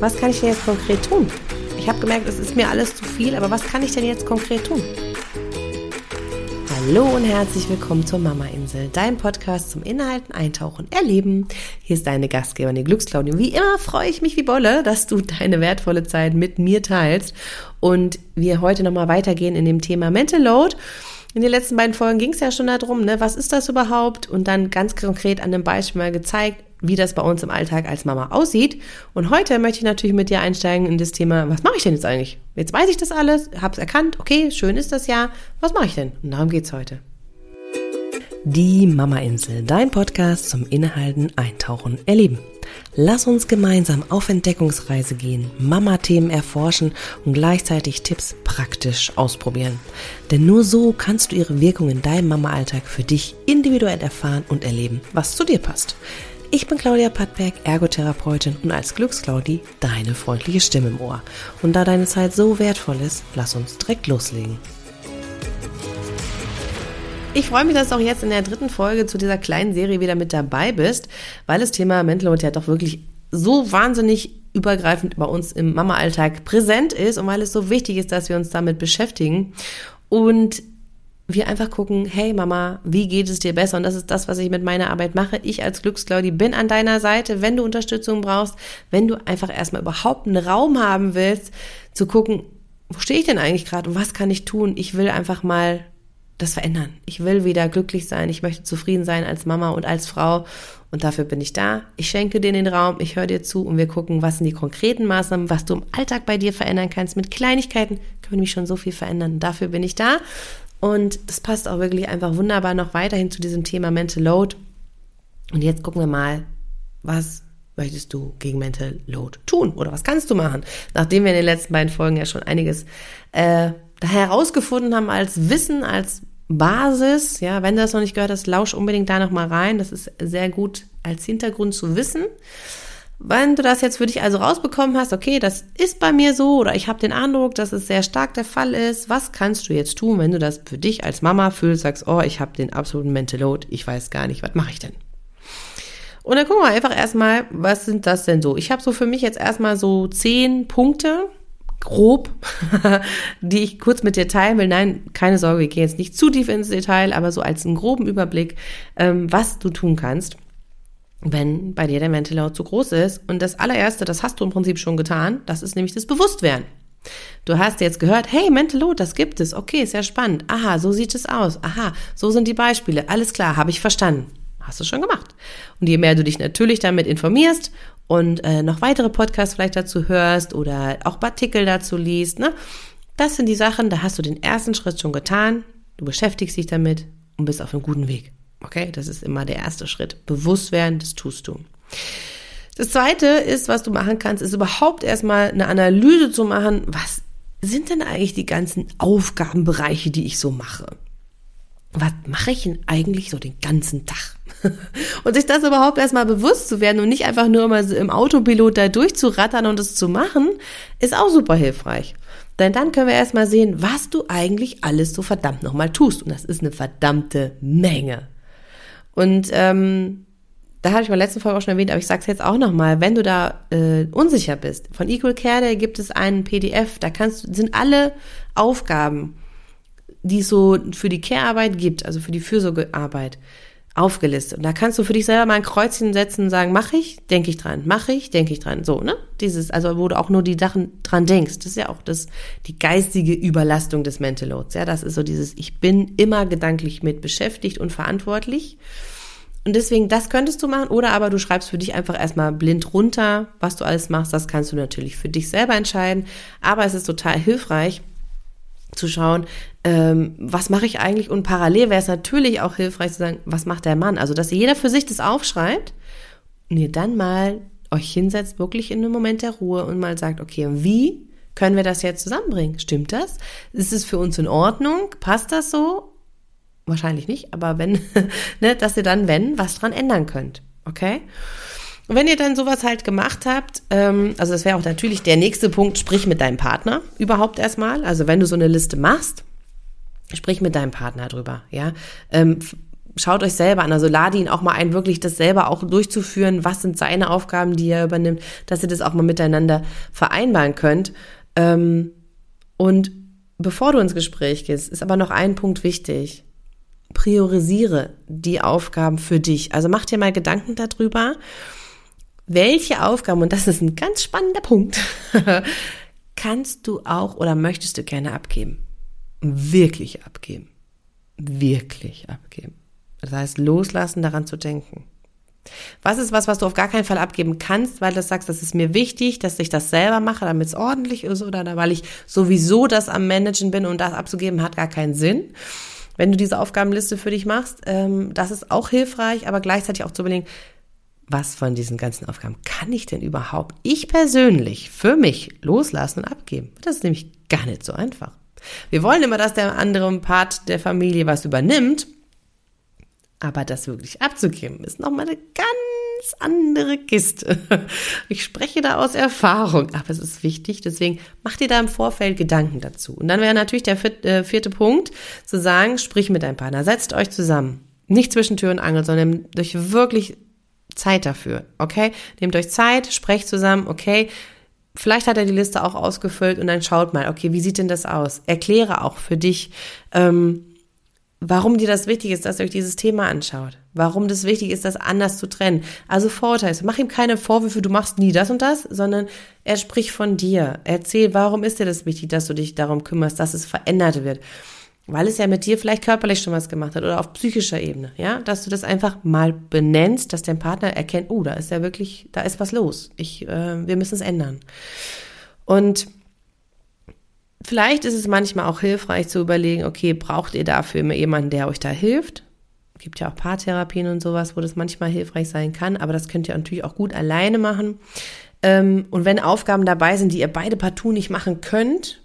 Was kann ich denn jetzt konkret tun? Ich habe gemerkt, es ist mir alles zu viel, aber was kann ich denn jetzt konkret tun? Hallo und herzlich willkommen zur Mama Insel, dein Podcast zum Inhalten, Eintauchen, Erleben. Hier ist deine Gastgeberin, die Glücksclaudie. Wie immer freue ich mich wie Bolle, dass du deine wertvolle Zeit mit mir teilst und wir heute nochmal weitergehen in dem Thema Mental Load. In den letzten beiden Folgen ging es ja schon darum, ne, was ist das überhaupt? Und dann ganz konkret an dem Beispiel mal gezeigt, wie das bei uns im Alltag als Mama aussieht. Und heute möchte ich natürlich mit dir einsteigen in das Thema, was mache ich denn jetzt eigentlich? Jetzt weiß ich das alles, habe es erkannt, okay, schön ist das ja. Was mache ich denn? Und darum geht's heute. Die Mama Insel, dein Podcast zum Inhalten, Eintauchen, Erleben. Lass uns gemeinsam auf Entdeckungsreise gehen, Mama-Themen erforschen und gleichzeitig Tipps praktisch ausprobieren. Denn nur so kannst du ihre Wirkung in deinem Mama-Alltag für dich individuell erfahren und erleben, was zu dir passt. Ich bin Claudia Pattberg, Ergotherapeutin und als Glücksclaudi deine freundliche Stimme im Ohr. Und da deine Zeit so wertvoll ist, lass uns direkt loslegen. Ich freue mich, dass du auch jetzt in der dritten Folge zu dieser kleinen Serie wieder mit dabei bist, weil das Thema Mental Load ja doch wirklich so wahnsinnig übergreifend bei uns im Mama-Alltag präsent ist und weil es so wichtig ist, dass wir uns damit beschäftigen. Und wir einfach gucken, hey Mama, wie geht es dir besser? Und das ist das, was ich mit meiner Arbeit mache. Ich als Glücksclaudi bin an deiner Seite, wenn du Unterstützung brauchst, wenn du einfach erstmal überhaupt einen Raum haben willst, zu gucken, wo stehe ich denn eigentlich gerade und was kann ich tun? Ich will einfach mal das verändern. Ich will wieder glücklich sein. Ich möchte zufrieden sein als Mama und als Frau. Und dafür bin ich da. Ich schenke dir den Raum. Ich höre dir zu und wir gucken, was sind die konkreten Maßnahmen, was du im Alltag bei dir verändern kannst. Mit Kleinigkeiten können wir nämlich schon so viel verändern. Dafür bin ich da. Und das passt auch wirklich einfach wunderbar noch weiterhin zu diesem Thema Mental Load. Und jetzt gucken wir mal, was möchtest du gegen Mental Load tun oder was kannst du machen? Nachdem wir in den letzten beiden Folgen ja schon einiges äh, herausgefunden haben als Wissen, als Basis. Ja, wenn du das noch nicht gehört hast, lausch unbedingt da noch mal rein. Das ist sehr gut als Hintergrund zu wissen. Wenn du das jetzt für dich also rausbekommen hast, okay, das ist bei mir so oder ich habe den Eindruck, dass es sehr stark der Fall ist, was kannst du jetzt tun, wenn du das für dich als Mama fühlst, sagst, oh, ich habe den absoluten Mental Load, ich weiß gar nicht, was mache ich denn? Und dann gucken wir einfach erstmal, was sind das denn so? Ich habe so für mich jetzt erstmal so zehn Punkte, grob, die ich kurz mit dir teilen will. Nein, keine Sorge, ich gehe jetzt nicht zu tief ins Detail, aber so als einen groben Überblick, ähm, was du tun kannst wenn bei dir der Mental zu groß ist. Und das allererste, das hast du im Prinzip schon getan, das ist nämlich das Bewusstwerden. Du hast jetzt gehört, hey, Mental Load, das gibt es. Okay, ist ja spannend. Aha, so sieht es aus. Aha, so sind die Beispiele. Alles klar, habe ich verstanden. Hast du schon gemacht. Und je mehr du dich natürlich damit informierst und äh, noch weitere Podcasts vielleicht dazu hörst oder auch Artikel dazu liest, ne? Das sind die Sachen, da hast du den ersten Schritt schon getan. Du beschäftigst dich damit und bist auf einem guten Weg. Okay, das ist immer der erste Schritt. Bewusst werden, das tust du. Das zweite ist, was du machen kannst, ist überhaupt erstmal eine Analyse zu machen. Was sind denn eigentlich die ganzen Aufgabenbereiche, die ich so mache? Was mache ich denn eigentlich so den ganzen Tag? und sich das überhaupt erstmal bewusst zu werden und nicht einfach nur immer so im Autopilot da durchzurattern und es zu machen, ist auch super hilfreich. Denn dann können wir erstmal sehen, was du eigentlich alles so verdammt nochmal tust. Und das ist eine verdammte Menge. Und ähm, da habe ich mal letzten Folge auch schon erwähnt, aber ich sage es jetzt auch nochmal, wenn du da äh, unsicher bist, von Equal Care Day gibt es einen PDF, da kannst sind alle Aufgaben, die es so für die Care-Arbeit gibt, also für die Fürsorgearbeit, aufgelistet. Und da kannst du für dich selber mal ein Kreuzchen setzen und sagen, mache ich, denke ich dran, mache ich, denke ich dran. So, ne? Dieses, also wo du auch nur die Sachen dran denkst. Das ist ja auch das, die geistige Überlastung des Mental Loads. Ja, das ist so dieses, ich bin immer gedanklich mit beschäftigt und verantwortlich. Und deswegen, das könntest du machen. Oder aber du schreibst für dich einfach erstmal blind runter, was du alles machst. Das kannst du natürlich für dich selber entscheiden. Aber es ist total hilfreich, zu schauen, ähm, was mache ich eigentlich? Und parallel wäre es natürlich auch hilfreich zu sagen, was macht der Mann? Also, dass jeder für sich das aufschreibt und ihr dann mal euch hinsetzt, wirklich in einem Moment der Ruhe und mal sagt, okay, wie können wir das jetzt zusammenbringen? Stimmt das? Ist es für uns in Ordnung? Passt das so? Wahrscheinlich nicht, aber wenn, ne, dass ihr dann, wenn, was dran ändern könnt. Okay? Und wenn ihr dann sowas halt gemacht habt, ähm, also das wäre auch natürlich der nächste Punkt, sprich mit deinem Partner überhaupt erstmal. Also wenn du so eine Liste machst, sprich mit deinem Partner drüber, ja. Ähm, schaut euch selber an. Also lade ihn auch mal ein, wirklich das selber auch durchzuführen. Was sind seine Aufgaben, die er übernimmt, dass ihr das auch mal miteinander vereinbaren könnt. Ähm, und bevor du ins Gespräch gehst, ist aber noch ein Punkt wichtig. Priorisiere die Aufgaben für dich. Also mach dir mal Gedanken darüber, welche Aufgaben, und das ist ein ganz spannender Punkt, kannst du auch oder möchtest du gerne abgeben? Wirklich abgeben. Wirklich abgeben. Das heißt, loslassen, daran zu denken. Was ist was, was du auf gar keinen Fall abgeben kannst, weil du sagst, das ist mir wichtig, dass ich das selber mache, damit es ordentlich ist oder weil ich sowieso das am Managen bin und das abzugeben hat gar keinen Sinn. Wenn du diese Aufgabenliste für dich machst, ähm, das ist auch hilfreich, aber gleichzeitig auch zu überlegen, was von diesen ganzen Aufgaben kann ich denn überhaupt ich persönlich für mich loslassen und abgeben? Das ist nämlich gar nicht so einfach. Wir wollen immer, dass der andere Part der Familie was übernimmt aber das wirklich abzugeben, ist nochmal eine ganz andere Kiste. Ich spreche da aus Erfahrung, aber es ist wichtig, deswegen mach dir da im Vorfeld Gedanken dazu. Und dann wäre natürlich der äh, vierte Punkt, zu sagen, sprich mit deinem Partner, setzt euch zusammen. Nicht zwischen Tür und Angel, sondern euch wirklich Zeit dafür, okay? Nehmt euch Zeit, sprecht zusammen, okay? Vielleicht hat er die Liste auch ausgefüllt und dann schaut mal, okay, wie sieht denn das aus? Erkläre auch für dich, ähm, warum dir das wichtig ist, dass ihr euch dieses Thema anschaut. Warum das wichtig ist, das anders zu trennen. Also Vorurteile. Mach ihm keine Vorwürfe, du machst nie das und das, sondern er spricht von dir. Erzähl, warum ist dir das wichtig, dass du dich darum kümmerst, dass es verändert wird. Weil es ja mit dir vielleicht körperlich schon was gemacht hat oder auf psychischer Ebene, ja, dass du das einfach mal benennst, dass dein Partner erkennt, oh, da ist ja wirklich, da ist was los. Ich, äh, wir müssen es ändern. Und Vielleicht ist es manchmal auch hilfreich zu überlegen, okay, braucht ihr dafür immer jemanden, der euch da hilft? Gibt ja auch Paartherapien und sowas, wo das manchmal hilfreich sein kann, aber das könnt ihr natürlich auch gut alleine machen. Ähm, und wenn Aufgaben dabei sind, die ihr beide partout nicht machen könnt,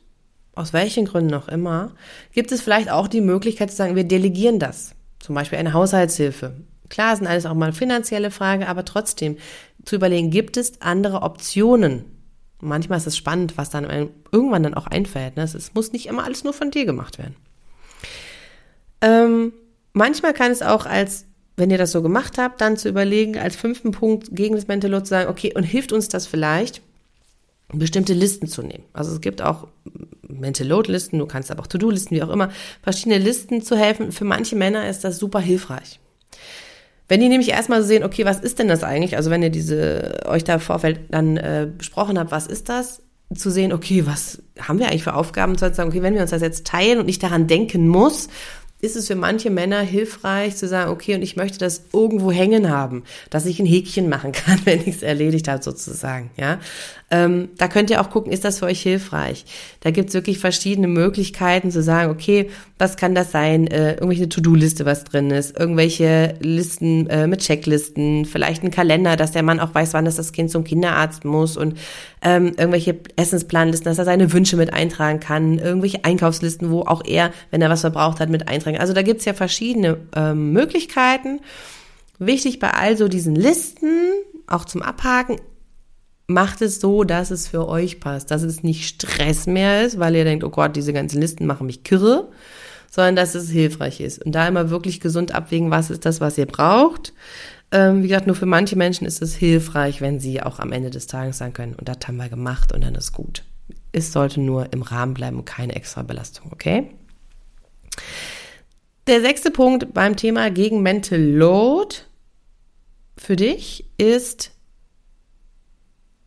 aus welchen Gründen auch immer, gibt es vielleicht auch die Möglichkeit zu sagen, wir delegieren das. Zum Beispiel eine Haushaltshilfe. Klar sind alles auch mal finanzielle Frage, aber trotzdem zu überlegen, gibt es andere Optionen, manchmal ist es spannend, was dann irgendwann dann auch einfällt. Ne? Es muss nicht immer alles nur von dir gemacht werden. Ähm, manchmal kann es auch als, wenn ihr das so gemacht habt, dann zu überlegen, als fünften Punkt gegen das Mental Load zu sagen, okay, und hilft uns das vielleicht, bestimmte Listen zu nehmen. Also es gibt auch Mental Load Listen, du kannst aber auch To-Do-Listen, wie auch immer, verschiedene Listen zu helfen. Für manche Männer ist das super hilfreich. Wenn die nämlich erstmal sehen, okay, was ist denn das eigentlich? Also wenn ihr diese euch da Vorfeld dann äh, besprochen habt, was ist das? Zu sehen, okay, was haben wir eigentlich für Aufgaben? Zu sagen, okay, wenn wir uns das jetzt teilen und nicht daran denken muss, ist es für manche Männer hilfreich zu sagen, okay, und ich möchte das irgendwo hängen haben, dass ich ein Häkchen machen kann, wenn ich es erledigt habe, sozusagen. Ja, ähm, da könnt ihr auch gucken, ist das für euch hilfreich? Da gibt es wirklich verschiedene Möglichkeiten zu sagen, okay, was kann das sein? Äh, irgendwelche To-Do-Liste, was drin ist, irgendwelche Listen äh, mit Checklisten, vielleicht ein Kalender, dass der Mann auch weiß, wann das, das Kind zum Kinderarzt muss und ähm, irgendwelche Essensplanlisten, dass er seine Wünsche mit eintragen kann, irgendwelche Einkaufslisten, wo auch er, wenn er was verbraucht hat, mit eintragen. Also da gibt es ja verschiedene ähm, Möglichkeiten. Wichtig bei also diesen Listen, auch zum Abhaken, macht es so, dass es für euch passt, dass es nicht Stress mehr ist, weil ihr denkt, oh Gott, diese ganzen Listen machen mich kirre, sondern dass es hilfreich ist. Und da immer wirklich gesund abwägen, was ist das, was ihr braucht. Ähm, wie gesagt, nur für manche Menschen ist es hilfreich, wenn sie auch am Ende des Tages sagen können, und das haben wir gemacht und dann ist gut. Es sollte nur im Rahmen bleiben keine extra Belastung, okay? Der sechste Punkt beim Thema gegen Mental Load für dich ist,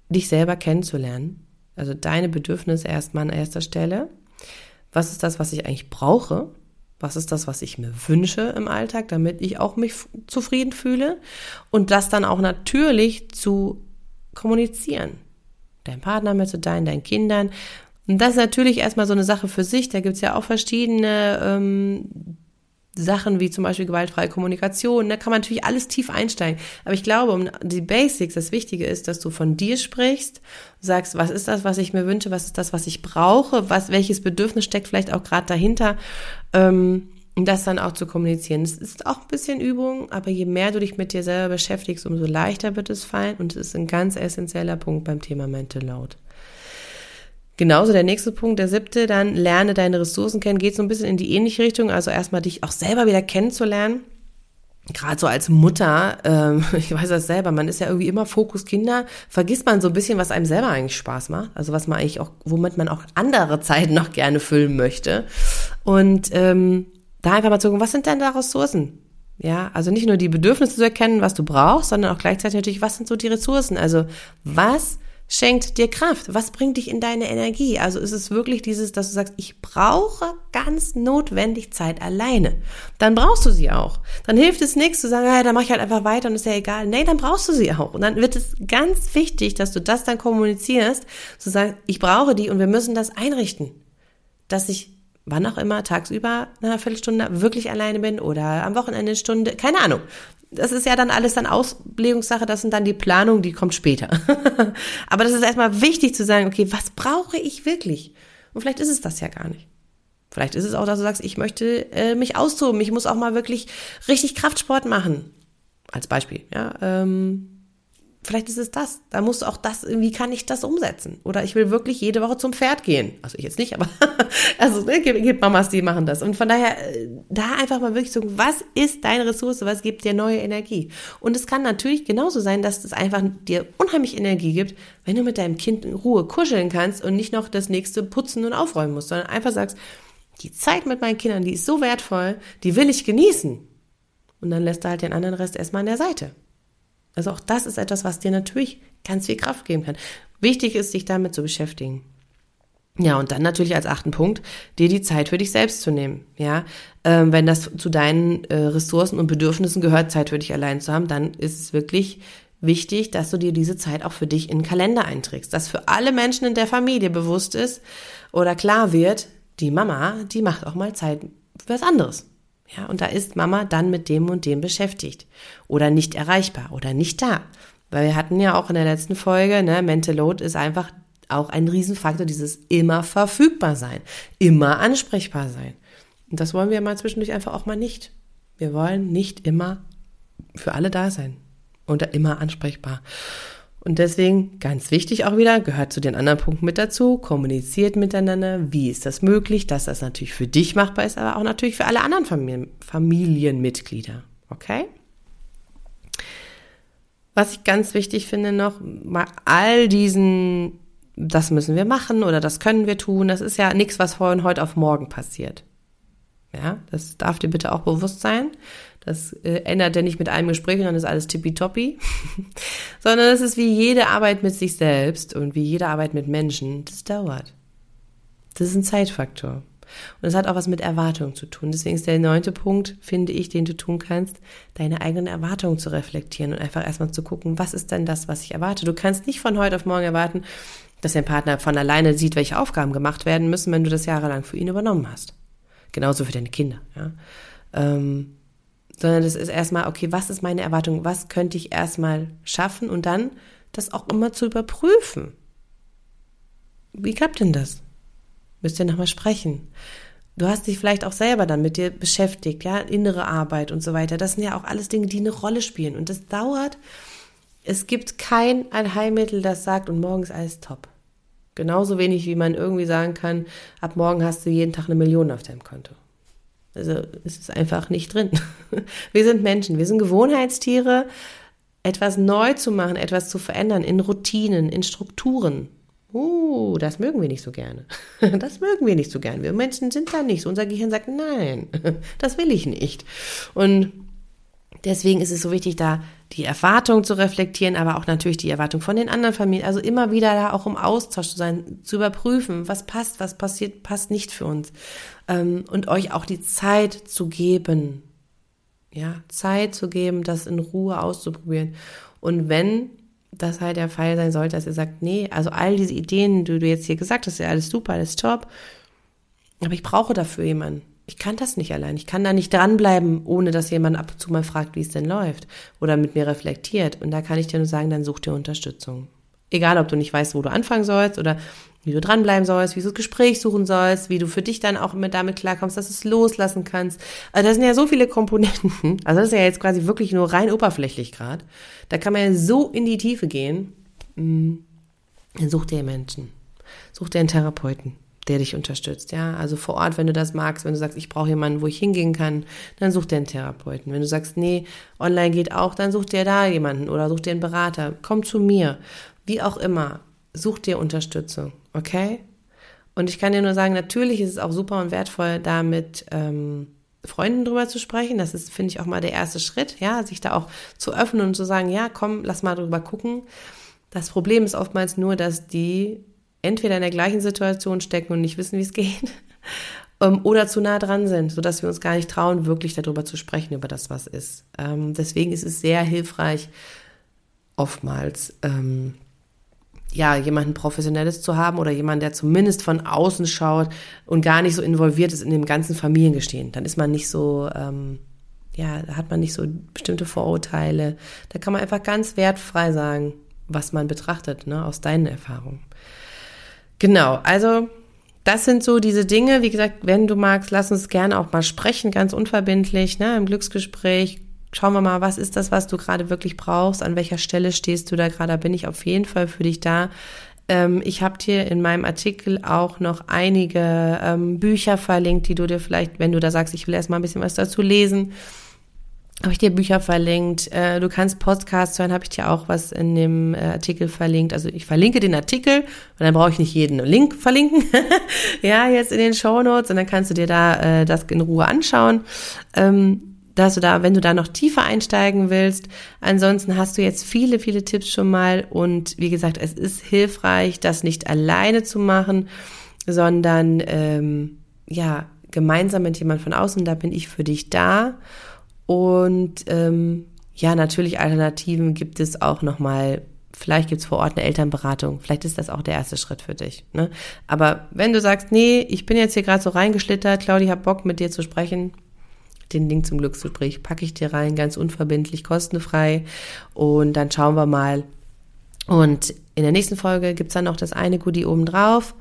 dich selber kennenzulernen. Also deine Bedürfnisse erstmal an erster Stelle. Was ist das, was ich eigentlich brauche? Was ist das, was ich mir wünsche im Alltag, damit ich auch mich zufrieden fühle? Und das dann auch natürlich zu kommunizieren. Dein Partner mit zu deinen, deinen Kindern. Und das ist natürlich erstmal so eine Sache für sich. Da gibt's ja auch verschiedene ähm, Sachen wie zum Beispiel gewaltfreie Kommunikation, da kann man natürlich alles tief einsteigen. Aber ich glaube, um die Basics, das Wichtige ist, dass du von dir sprichst, sagst, was ist das, was ich mir wünsche, was ist das, was ich brauche, was, welches Bedürfnis steckt vielleicht auch gerade dahinter, ähm, das dann auch zu kommunizieren. Es ist auch ein bisschen Übung, aber je mehr du dich mit dir selber beschäftigst, umso leichter wird es fallen und es ist ein ganz essentieller Punkt beim Thema Mental Load. Genauso der nächste Punkt, der siebte, dann lerne deine Ressourcen kennen, geht so ein bisschen in die ähnliche Richtung. Also erstmal dich auch selber wieder kennenzulernen. gerade so als Mutter, ähm, ich weiß das selber, man ist ja irgendwie immer Fokus Kinder, vergisst man so ein bisschen, was einem selber eigentlich Spaß macht, also was man eigentlich auch, womit man auch andere Zeiten noch gerne füllen möchte. Und ähm, da einfach mal zu gucken, was sind denn da Ressourcen? Ja, also nicht nur die Bedürfnisse zu erkennen, was du brauchst, sondern auch gleichzeitig natürlich, was sind so die Ressourcen? Also was schenkt dir Kraft? Was bringt dich in deine Energie? Also ist es wirklich dieses, dass du sagst, ich brauche ganz notwendig Zeit alleine. Dann brauchst du sie auch. Dann hilft es nichts zu sagen, ja, dann mach ich halt einfach weiter und ist ja egal. Nee, dann brauchst du sie auch. Und dann wird es ganz wichtig, dass du das dann kommunizierst, zu sagen, ich brauche die und wir müssen das einrichten. Dass ich wann auch immer, tagsüber eine Viertelstunde wirklich alleine bin oder am Wochenende eine Stunde, keine Ahnung das ist ja dann alles dann Auslegungssache, das sind dann die Planungen, die kommt später. Aber das ist erstmal wichtig zu sagen, okay, was brauche ich wirklich? Und vielleicht ist es das ja gar nicht. Vielleicht ist es auch, dass du sagst, ich möchte äh, mich austoben, ich muss auch mal wirklich richtig Kraftsport machen. Als Beispiel, ja. Ähm, Vielleicht ist es das. Da musst du auch das, wie kann ich das umsetzen? Oder ich will wirklich jede Woche zum Pferd gehen. Also ich jetzt nicht, aber also ne, gibt, gibt Mamas, die machen das. Und von daher, äh, da einfach mal wirklich so, was ist deine Ressource? Was gibt dir neue Energie? Und es kann natürlich genauso sein, dass es einfach dir unheimlich Energie gibt, wenn du mit deinem Kind in Ruhe kuscheln kannst und nicht noch das nächste putzen und aufräumen musst, sondern einfach sagst, die Zeit mit meinen Kindern, die ist so wertvoll, die will ich genießen. Und dann lässt du halt den anderen Rest erstmal an der Seite. Also auch das ist etwas, was dir natürlich ganz viel Kraft geben kann. Wichtig ist, sich damit zu beschäftigen. Ja, und dann natürlich als achten Punkt, dir die Zeit für dich selbst zu nehmen. Ja, ähm, wenn das zu deinen äh, Ressourcen und Bedürfnissen gehört, Zeit für dich allein zu haben, dann ist es wirklich wichtig, dass du dir diese Zeit auch für dich in den Kalender einträgst. Dass für alle Menschen in der Familie bewusst ist oder klar wird, die Mama, die macht auch mal Zeit für was anderes. Ja, und da ist Mama dann mit dem und dem beschäftigt oder nicht erreichbar oder nicht da. Weil wir hatten ja auch in der letzten Folge, ne, Mental Load ist einfach auch ein Riesenfaktor, dieses immer verfügbar sein, immer ansprechbar sein. Und das wollen wir mal zwischendurch einfach auch mal nicht. Wir wollen nicht immer für alle da sein und immer ansprechbar. Und deswegen, ganz wichtig auch wieder, gehört zu den anderen Punkten mit dazu, kommuniziert miteinander, wie ist das möglich, dass das natürlich für dich machbar ist, aber auch natürlich für alle anderen Familien, Familienmitglieder. Okay? Was ich ganz wichtig finde noch, bei all diesen, das müssen wir machen oder das können wir tun, das ist ja nichts, was von heute auf morgen passiert. Ja, das darf dir bitte auch bewusst sein. Das äh, ändert ja nicht mit einem Gespräch und dann ist alles tippitoppi, sondern es ist wie jede Arbeit mit sich selbst und wie jede Arbeit mit Menschen. Das dauert. Das ist ein Zeitfaktor. Und es hat auch was mit Erwartungen zu tun. Deswegen ist der neunte Punkt, finde ich, den du tun kannst, deine eigenen Erwartungen zu reflektieren und einfach erstmal zu gucken, was ist denn das, was ich erwarte. Du kannst nicht von heute auf morgen erwarten, dass dein Partner von alleine sieht, welche Aufgaben gemacht werden müssen, wenn du das jahrelang für ihn übernommen hast. Genauso für deine Kinder. Ja? Ähm, sondern das ist erstmal, okay, was ist meine Erwartung? Was könnte ich erstmal schaffen und dann das auch immer zu überprüfen. Wie klappt denn das? Müsst ihr nochmal sprechen. Du hast dich vielleicht auch selber dann mit dir beschäftigt, ja, innere Arbeit und so weiter. Das sind ja auch alles Dinge, die eine Rolle spielen. Und das dauert. Es gibt kein Allheilmittel, das sagt, und morgen ist alles top. Genauso wenig, wie man irgendwie sagen kann, ab morgen hast du jeden Tag eine Million auf deinem Konto. Also es ist einfach nicht drin. Wir sind Menschen, wir sind Gewohnheitstiere. Etwas neu zu machen, etwas zu verändern in Routinen, in Strukturen. Uh, das mögen wir nicht so gerne. Das mögen wir nicht so gerne. Wir Menschen sind da nicht so. Unser Gehirn sagt, nein, das will ich nicht. Und deswegen ist es so wichtig, da die Erwartung zu reflektieren, aber auch natürlich die Erwartung von den anderen Familien. Also immer wieder da auch im Austausch zu sein, zu überprüfen, was passt, was passiert, passt nicht für uns. Ähm, und euch auch die Zeit zu geben. Ja, Zeit zu geben, das in Ruhe auszuprobieren. Und wenn das halt der Fall sein sollte, dass ihr sagt, nee, also all diese Ideen, die du jetzt hier gesagt hast, ist ja alles super, alles top. Aber ich brauche dafür jemanden ich kann das nicht allein. Ich kann da nicht dranbleiben, ohne dass jemand ab und zu mal fragt, wie es denn läuft oder mit mir reflektiert. Und da kann ich dir nur sagen, dann such dir Unterstützung. Egal, ob du nicht weißt, wo du anfangen sollst oder wie du dranbleiben sollst, wie du das Gespräch suchen sollst, wie du für dich dann auch mit damit klarkommst, dass du es loslassen kannst. Also das sind ja so viele Komponenten. Also das ist ja jetzt quasi wirklich nur rein oberflächlich gerade. Da kann man ja so in die Tiefe gehen. Mm. Dann such dir Menschen. Such dir einen Therapeuten der dich unterstützt, ja. Also vor Ort, wenn du das magst, wenn du sagst, ich brauche jemanden, wo ich hingehen kann, dann such dir einen Therapeuten. Wenn du sagst, nee, online geht auch, dann such dir da jemanden oder such dir einen Berater. Komm zu mir. Wie auch immer, such dir Unterstützung, okay? Und ich kann dir nur sagen, natürlich ist es auch super und wertvoll, da mit ähm, Freunden drüber zu sprechen. Das ist, finde ich, auch mal der erste Schritt, ja, sich da auch zu öffnen und zu sagen, ja, komm, lass mal drüber gucken. Das Problem ist oftmals nur, dass die entweder in der gleichen Situation stecken und nicht wissen, wie es geht, ähm, oder zu nah dran sind, sodass wir uns gar nicht trauen, wirklich darüber zu sprechen, über das, was ist. Ähm, deswegen ist es sehr hilfreich, oftmals ähm, ja, jemanden Professionelles zu haben oder jemanden, der zumindest von außen schaut und gar nicht so involviert ist in dem ganzen Familiengestehen. Dann ist man nicht so, ähm, ja, hat man nicht so bestimmte Vorurteile. Da kann man einfach ganz wertfrei sagen, was man betrachtet, ne, aus deinen Erfahrungen. Genau, also das sind so diese Dinge. Wie gesagt, wenn du magst, lass uns gerne auch mal sprechen, ganz unverbindlich, ne, im Glücksgespräch schauen wir mal, was ist das, was du gerade wirklich brauchst, an welcher Stelle stehst du da gerade, bin ich auf jeden Fall für dich da. Ähm, ich habe dir in meinem Artikel auch noch einige ähm, Bücher verlinkt, die du dir vielleicht, wenn du da sagst, ich will erst mal ein bisschen was dazu lesen, habe ich dir Bücher verlinkt. Äh, du kannst Podcasts hören, habe ich dir auch was in dem äh, Artikel verlinkt. Also ich verlinke den Artikel und dann brauche ich nicht jeden Link verlinken. ja, jetzt in den Show Notes und dann kannst du dir da äh, das in Ruhe anschauen. Ähm, dass du da, wenn du da noch tiefer einsteigen willst. Ansonsten hast du jetzt viele, viele Tipps schon mal und wie gesagt, es ist hilfreich, das nicht alleine zu machen, sondern ähm, ja gemeinsam mit jemand von außen. Da bin ich für dich da und ähm, ja, natürlich Alternativen gibt es auch noch mal Vielleicht gibt's vor Ort eine Elternberatung. Vielleicht ist das auch der erste Schritt für dich. Ne? Aber wenn du sagst, nee, ich bin jetzt hier gerade so reingeschlittert, Claudia, hab Bock mit dir zu sprechen, den Link zum Glücksgespräch packe ich dir rein, ganz unverbindlich, kostenfrei. Und dann schauen wir mal. Und in der nächsten Folge gibt's dann noch das eine Goodie oben drauf.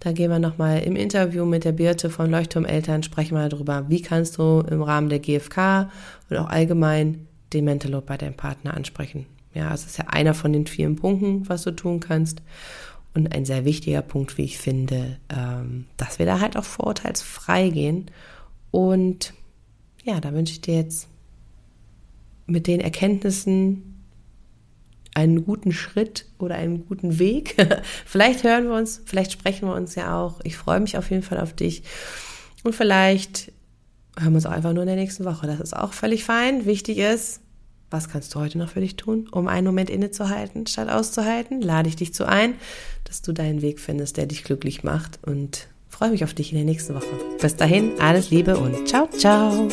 Da gehen wir nochmal im Interview mit der Birte von Leuchtturmeltern, sprechen wir darüber, wie kannst du im Rahmen der GfK und auch allgemein den Mental Load bei deinem Partner ansprechen. Ja, es ist ja einer von den vielen Punkten, was du tun kannst. Und ein sehr wichtiger Punkt, wie ich finde, ähm, dass wir da halt auch vorurteilsfrei gehen und ja, da wünsche ich dir jetzt mit den Erkenntnissen einen guten Schritt oder einen guten Weg. vielleicht hören wir uns, vielleicht sprechen wir uns ja auch. Ich freue mich auf jeden Fall auf dich. Und vielleicht hören wir uns auch einfach nur in der nächsten Woche. Das ist auch völlig fein. Wichtig ist, was kannst du heute noch für dich tun, um einen Moment innezuhalten, statt auszuhalten? Lade ich dich zu ein, dass du deinen Weg findest, der dich glücklich macht und freue mich auf dich in der nächsten Woche. Bis dahin, alles Liebe und ciao, ciao.